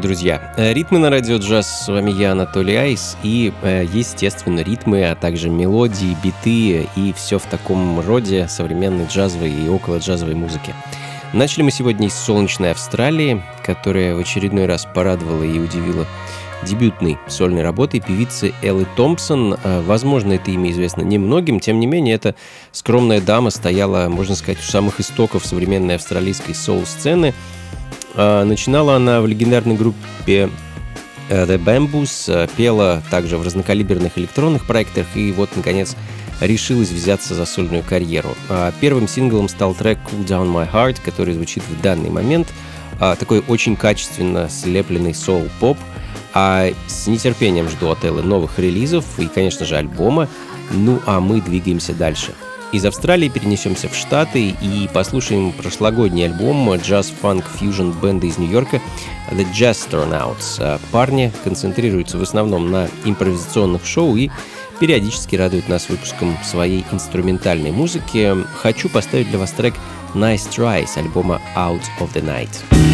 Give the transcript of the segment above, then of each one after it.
Приветствую, друзья! Э, ритмы на радио джаз. С вами я, Анатолий Айс. И, э, естественно, ритмы, а также мелодии, биты и все в таком роде современной джазовой и около джазовой музыки. Начали мы сегодня из солнечной Австралии, которая в очередной раз порадовала и удивила дебютной сольной работой певицы Эллы Томпсон. Э, возможно, это имя известно немногим, тем не менее, эта скромная дама стояла, можно сказать, у самых истоков современной австралийской соул-сцены – начинала она в легендарной группе э, The Bamboos, э, пела также в разнокалиберных электронных проектах и вот, наконец, решилась взяться за сольную карьеру. А, первым синглом стал трек Cool Down My Heart, который звучит в данный момент. А, такой очень качественно слепленный соул-поп. А с нетерпением жду от Эллы новых релизов и, конечно же, альбома. Ну а мы двигаемся дальше. Из Австралии перенесемся в Штаты и послушаем прошлогодний альбом джаз-фанк-фьюжн бенда из Нью-Йорка The Jazz Turnouts. Парни концентрируются в основном на импровизационных шоу и периодически радуют нас выпуском своей инструментальной музыки. Хочу поставить для вас трек Nice Try с альбома Out of the Night.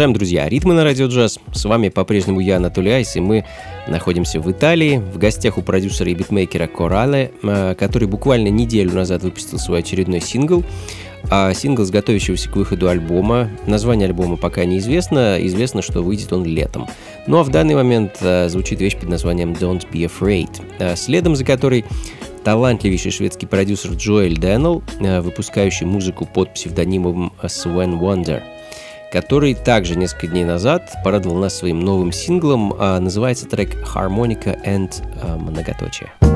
Продолжаем, друзья. Ритмы на радио джаз. С вами по-прежнему я, Анатолий Айс, и мы находимся в Италии, в гостях у продюсера и битмейкера Корале, э, который буквально неделю назад выпустил свой очередной сингл. А сингл с готовящегося к выходу альбома. Название альбома пока неизвестно, известно, что выйдет он летом. Ну а в данный момент э, звучит вещь под названием Don't Be Afraid, э, следом за которой талантливейший шведский продюсер Джоэль Дэннел, выпускающий музыку под псевдонимом Sven Wonder – который также несколько дней назад порадовал нас своим новым синглом. А, называется трек «Harmonica and а, многоточие».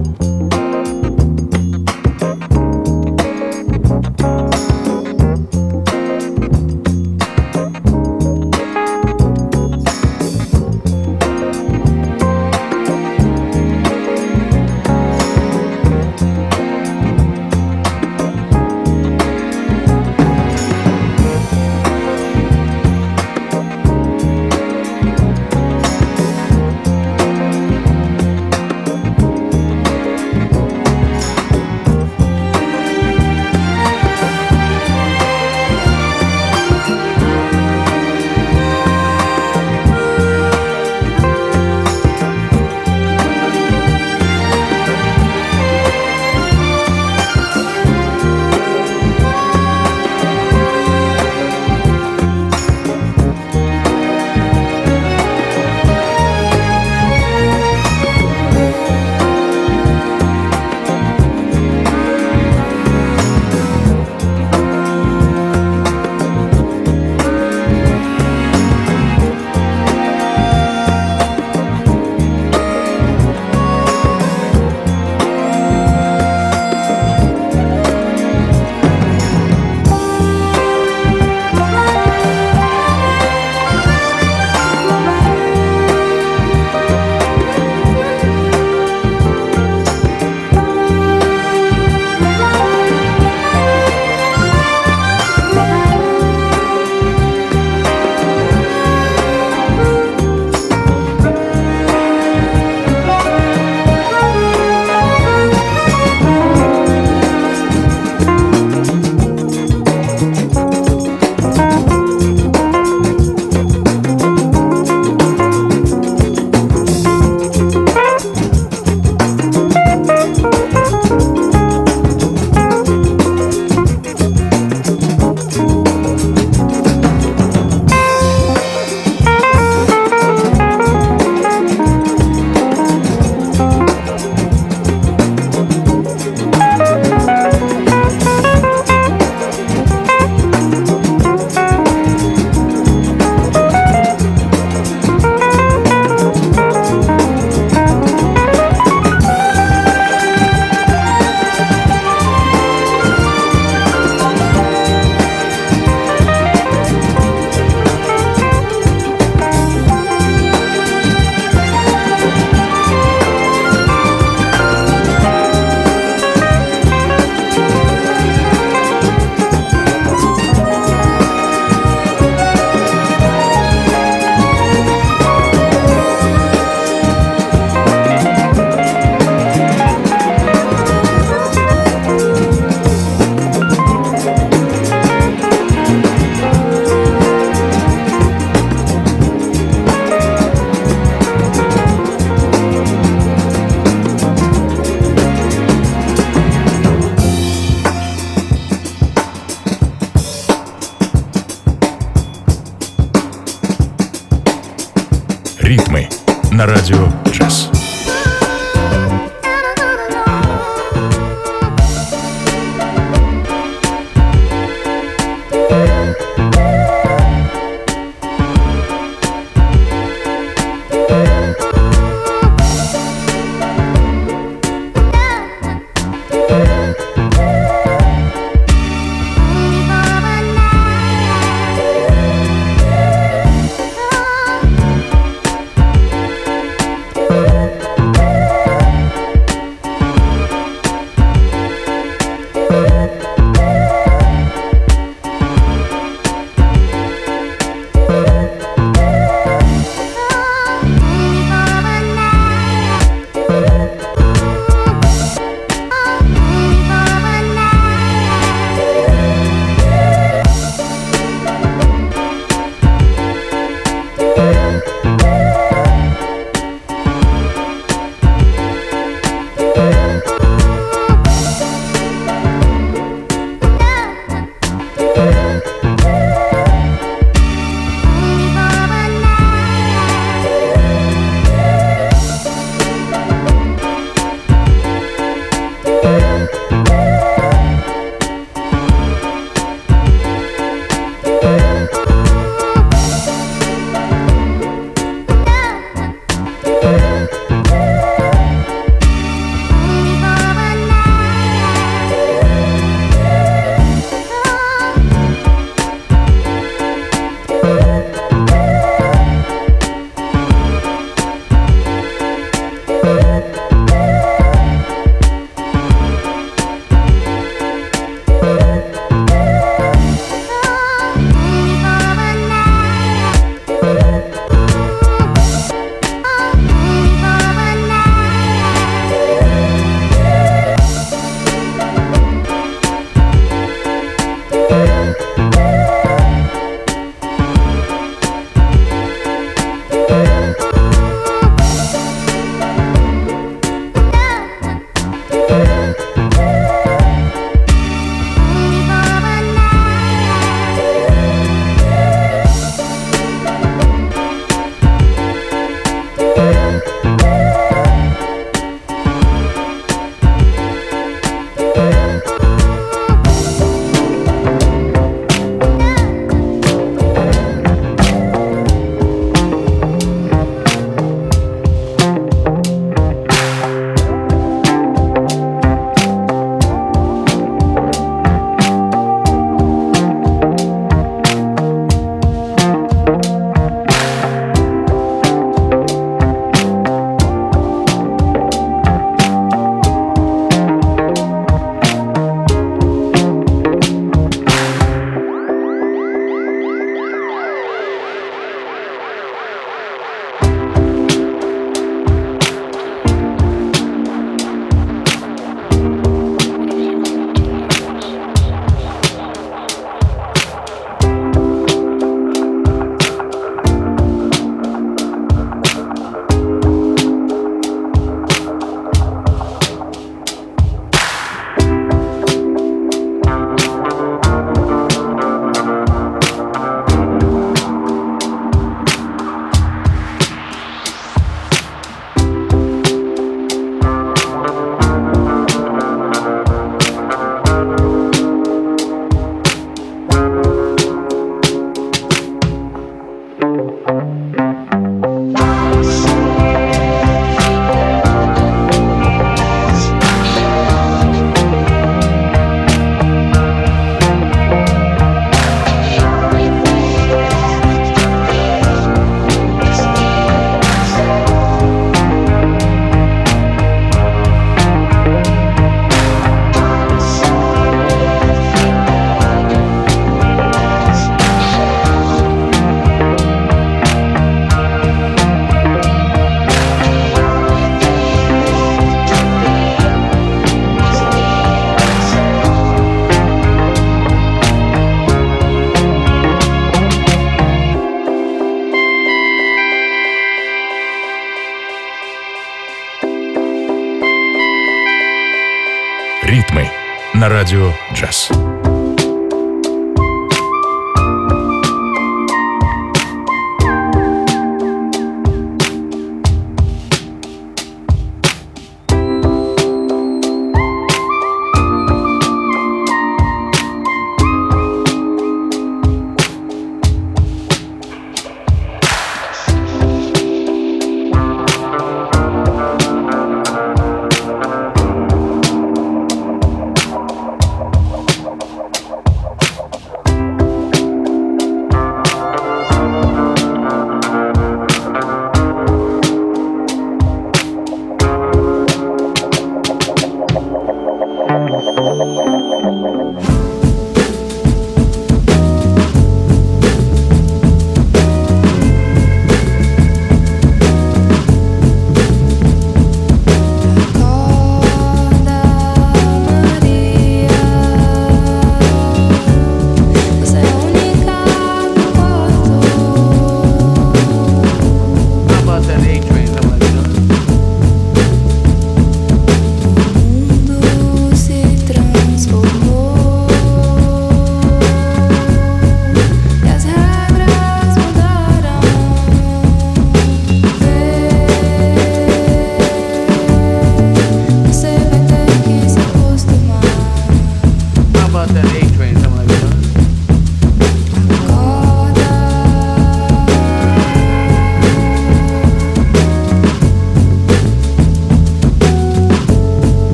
На радио «Джаз».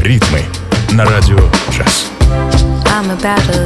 Ритмы на радио джаз. I'm a battleship,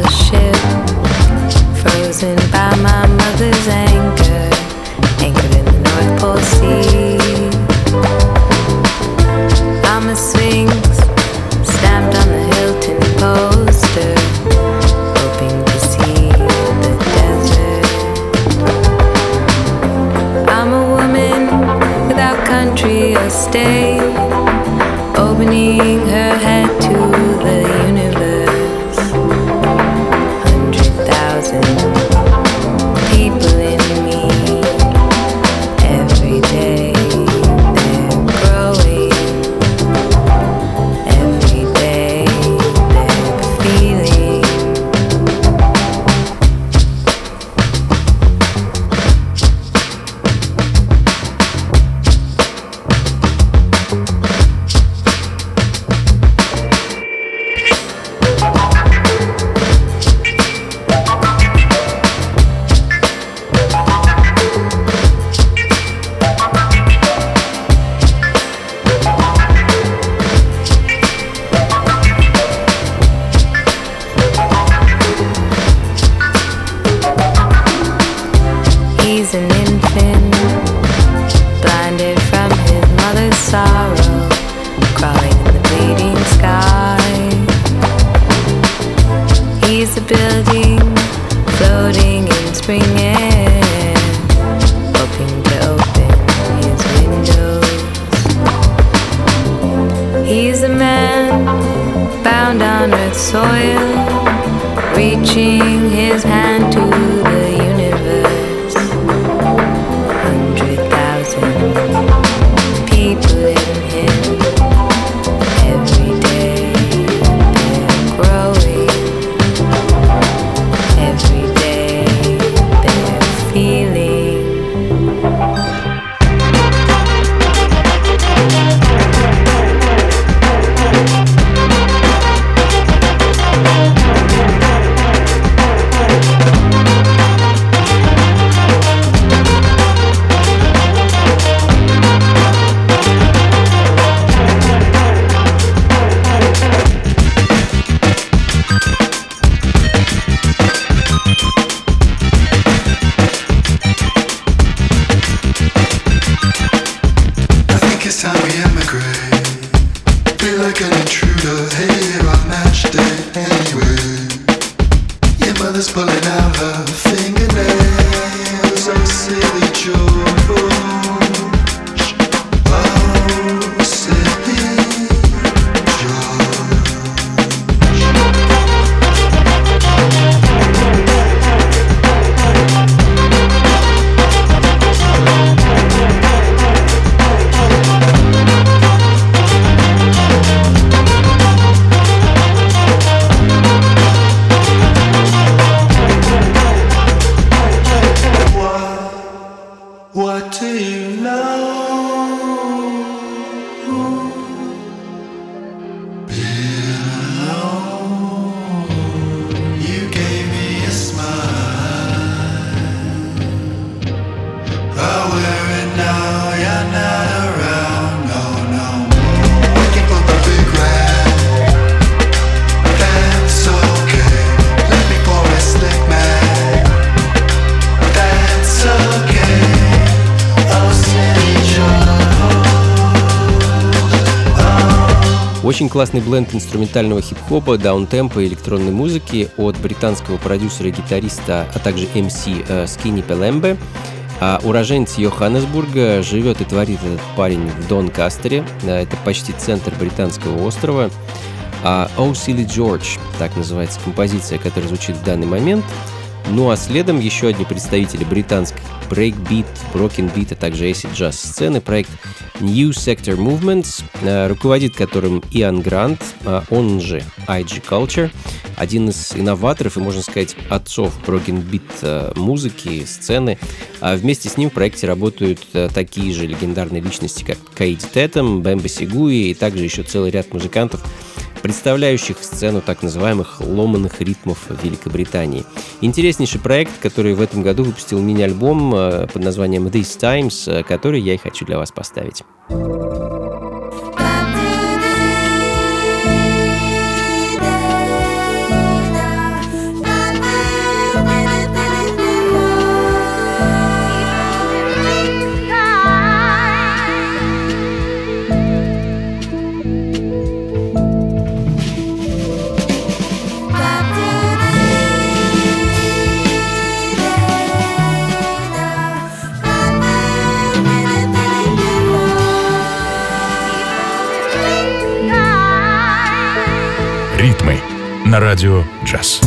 классный blend инструментального хип-хопа, даунтемпа и электронной музыки от британского продюсера и гитариста, а также MC э, Skinny Pelembe. А уроженец Йоханнесбурга живет и творит этот парень в Донкастере. Э, Это почти центр британского острова. А «Oh Silly George» — так называется композиция, которая звучит в данный момент. Ну а следом еще одни представители британской брейкбит, beat, а также acid jazz сцены, проект New Sector Movements, э, руководит которым Иоанн Грант, а он же IG Culture, один из инноваторов и, можно сказать, отцов beat э, музыки, сцены. А вместе с ним в проекте работают э, такие же легендарные личности, как Кейт Тетем, Бэмбо Сигуи и также еще целый ряд музыкантов, представляющих сцену так называемых ломаных ритмов Великобритании. Интереснейший проект, который в этом году выпустил мини-альбом э, под названием These Times, э, который я и хочу для вас поставить. На радио джаз.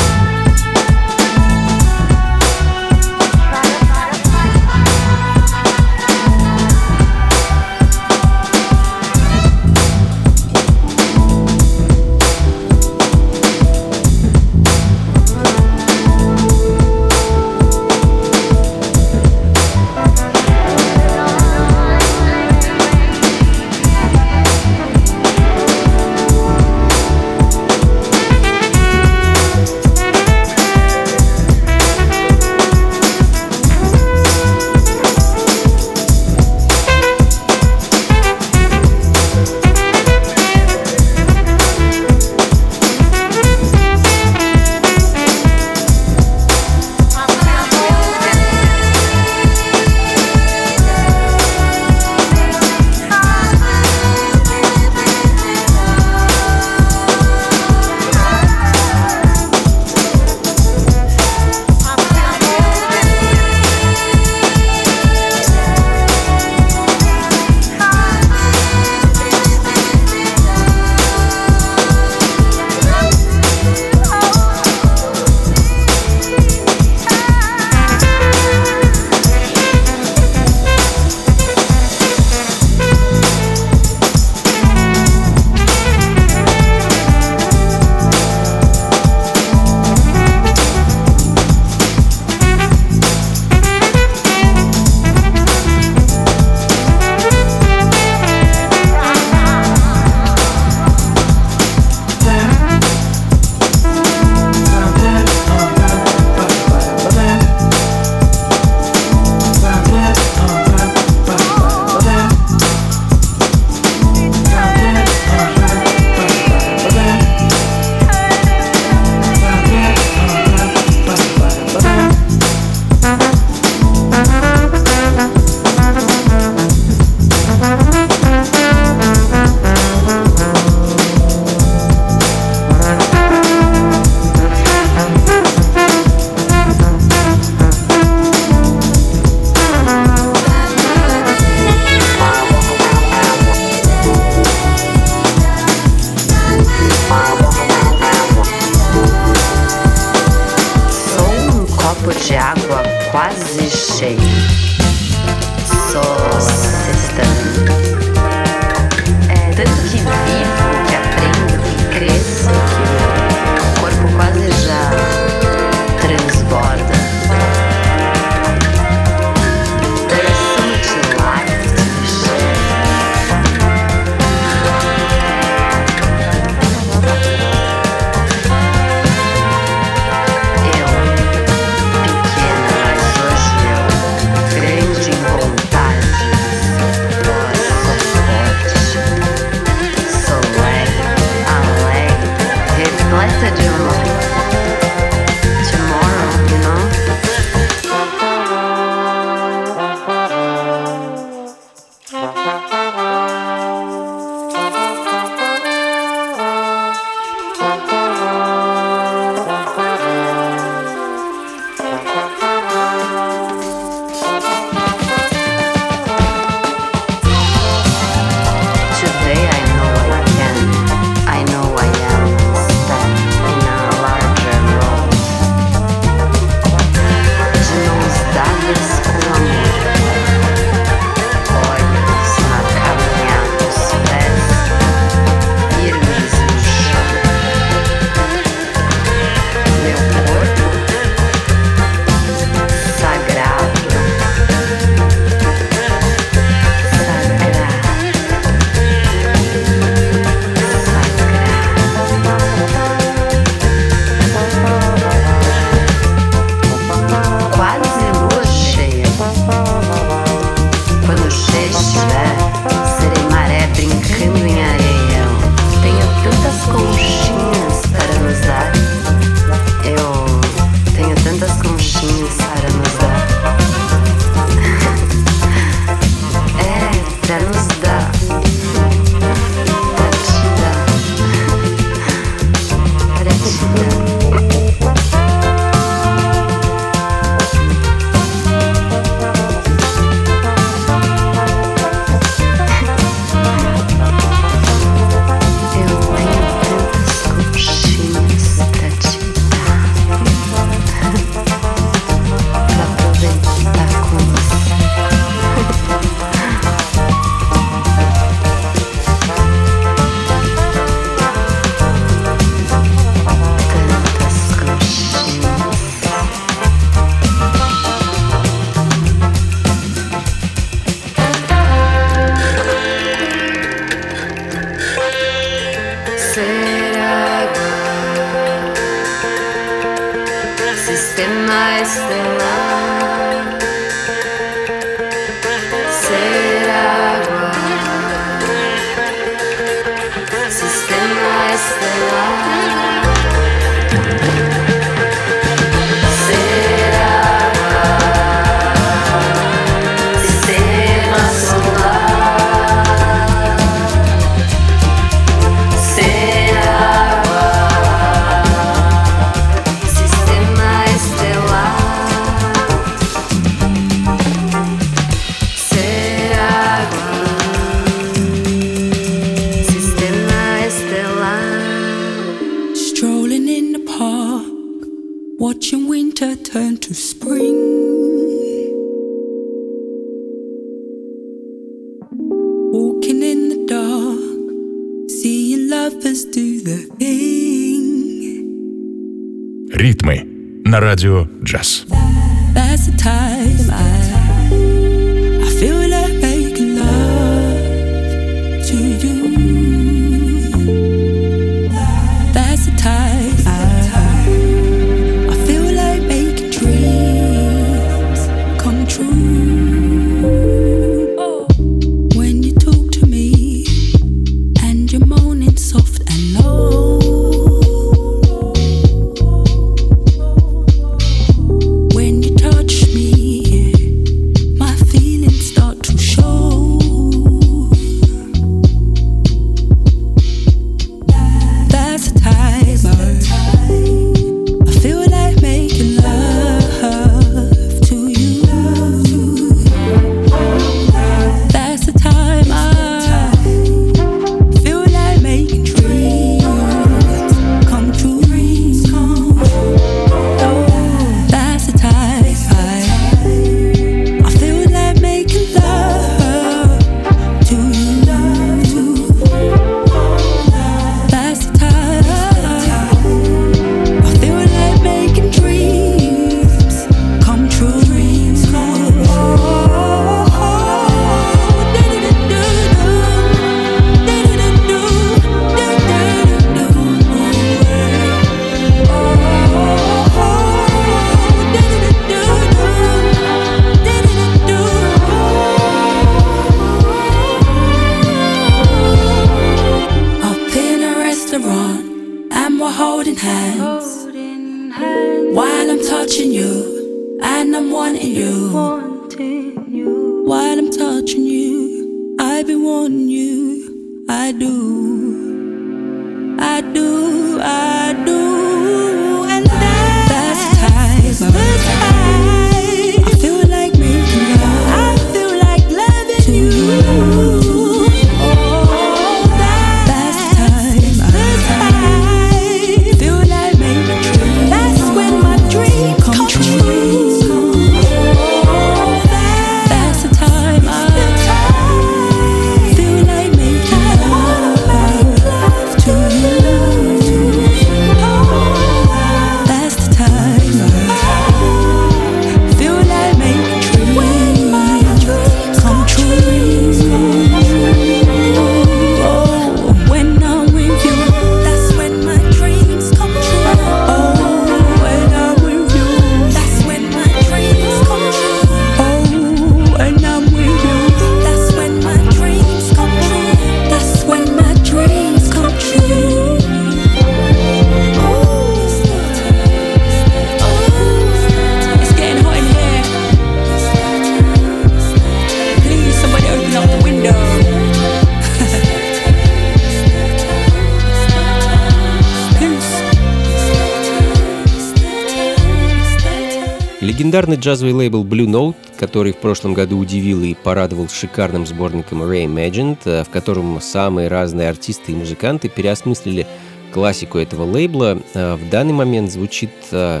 Легендарный джазовый лейбл Blue Note, который в прошлом году удивил и порадовал шикарным сборником Ray Reimagined, э, в котором самые разные артисты и музыканты переосмыслили классику этого лейбла, э, в данный момент звучит э,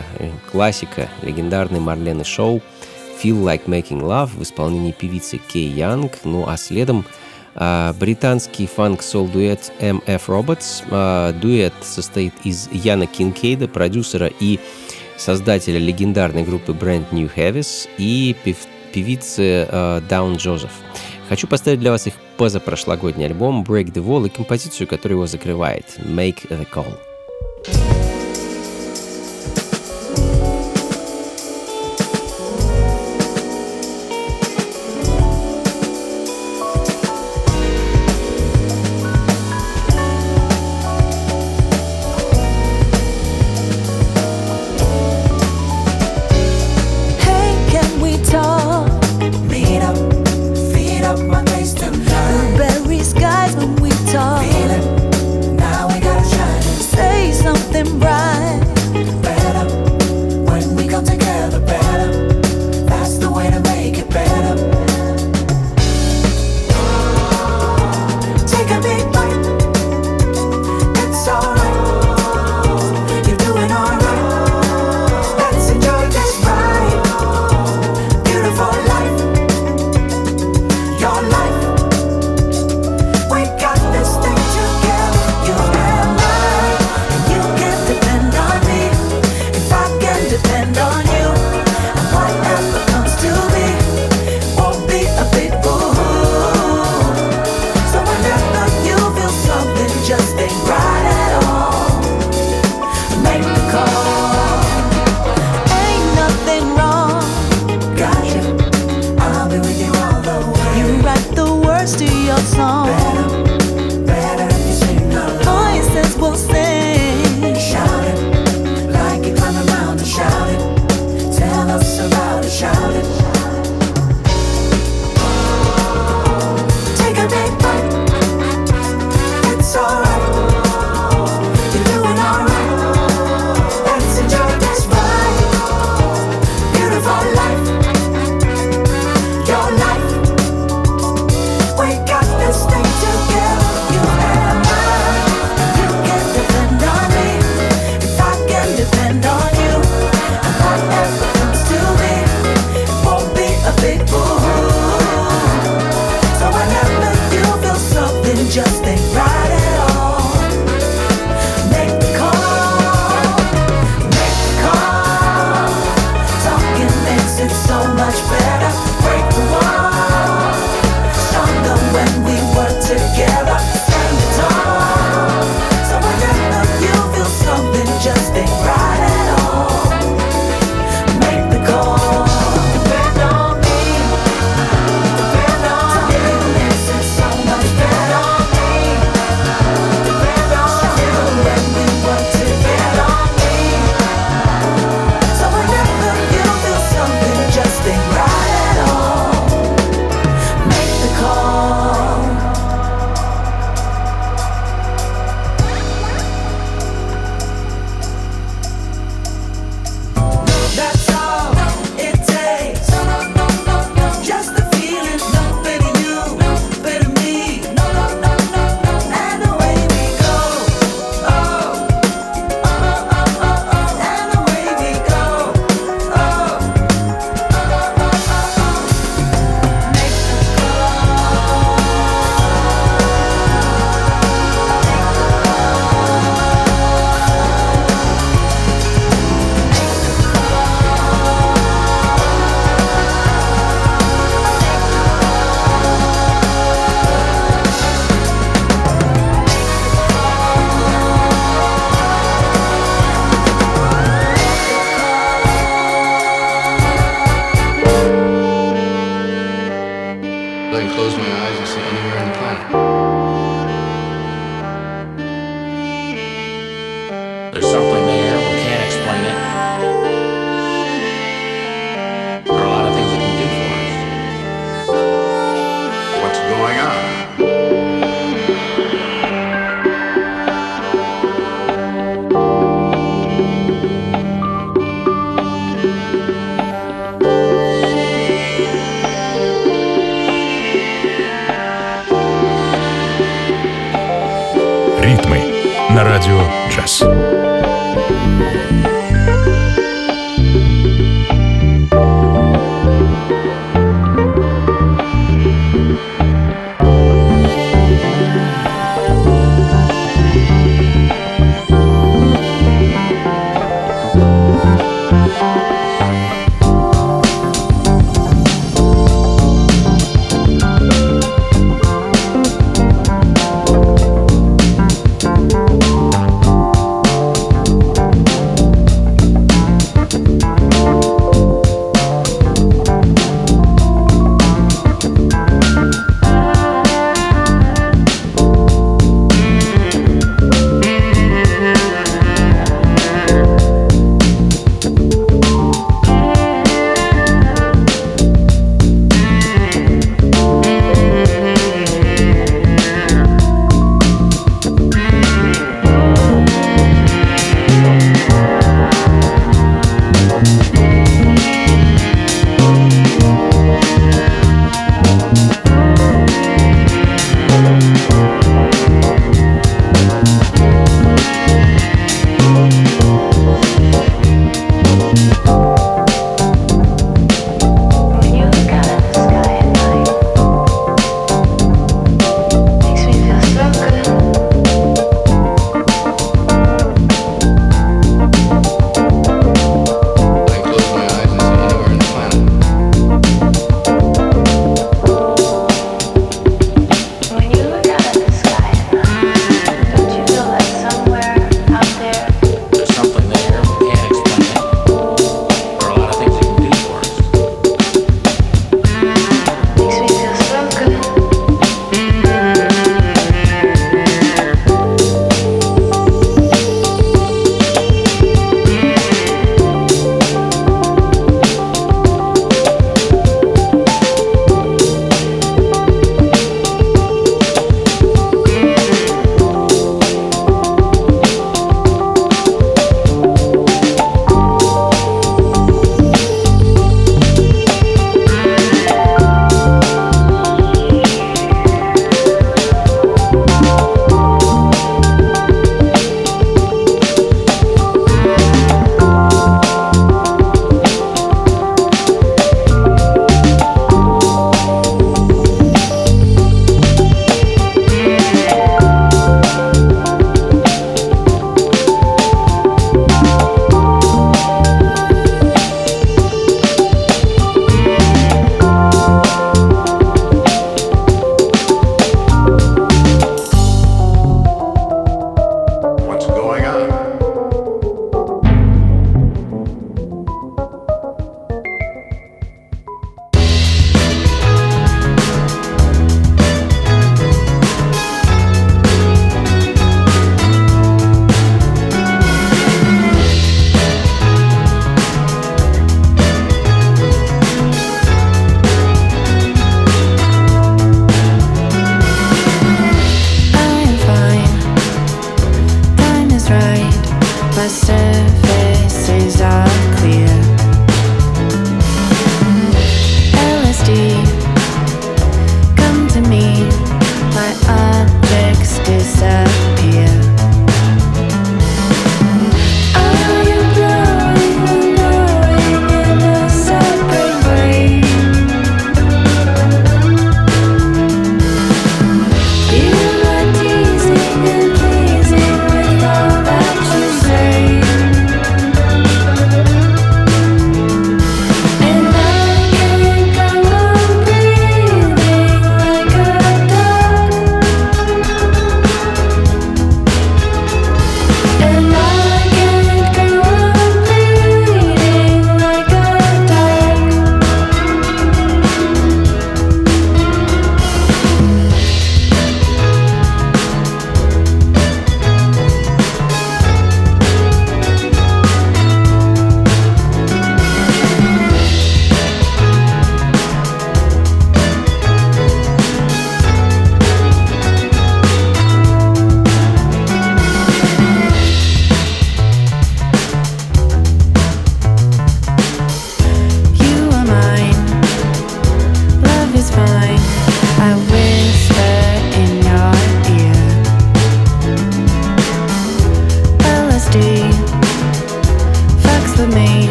классика легендарной Марлены Шоу «Feel Like Making Love» в исполнении певицы Кей Янг, ну а следом британский фанк-сол-дуэт MF Robots. Дуэт состоит из Яна Кинкейда, продюсера и создателя легендарной группы Brand New Heavies и пев певицы э, Даун э, Джозеф. Хочу поставить для вас их позапрошлогодний альбом Break the Wall и композицию, которая его закрывает, Make the Call.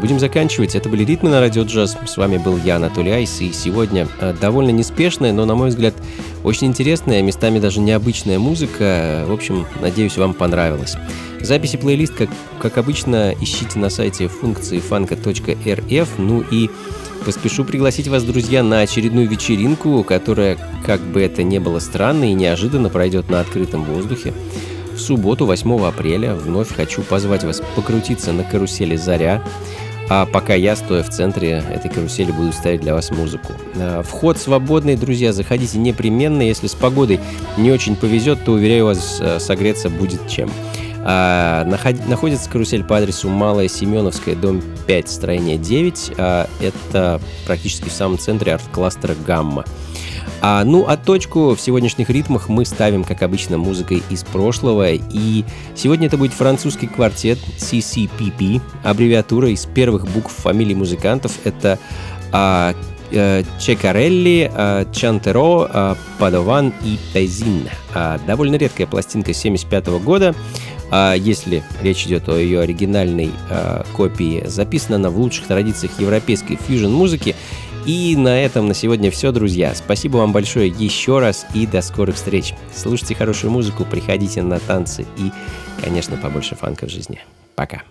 Будем заканчивать. Это были «Ритмы на радио джаз». С вами был я, Анатолий Айс. И сегодня э, довольно неспешная, но, на мой взгляд, очень интересная, местами даже необычная музыка. В общем, надеюсь, вам понравилось. Записи плейлист, как, как обычно, ищите на сайте функции фанка.рф. Ну и поспешу пригласить вас, друзья, на очередную вечеринку, которая, как бы это ни было странно и неожиданно, пройдет на открытом воздухе. В субботу, 8 апреля, вновь хочу позвать вас покрутиться на карусели «Заря», а пока я, стоя в центре этой карусели, буду ставить для вас музыку. А, Вход свободный, друзья, заходите непременно. Если с погодой не очень повезет, то, уверяю вас, э, согреться будет чем. А, наход- находится карусель по адресу Малая Семеновская, дом 5, строение 9. А, это практически в самом центре арт-кластера «Гамма». А, ну, а точку в сегодняшних ритмах мы ставим, как обычно, музыкой из прошлого. И сегодня это будет французский квартет CCPP, аббревиатура из первых букв фамилий музыкантов. Это а, э, Чекарелли, а, Чантеро, а, Падован и Тайзин. А, довольно редкая пластинка 75 года. Если речь идет о ее оригинальной копии, записана она в лучших традициях европейской фьюжн-музыки. И на этом на сегодня все, друзья. Спасибо вам большое еще раз и до скорых встреч. Слушайте хорошую музыку, приходите на танцы и, конечно, побольше фанка в жизни. Пока.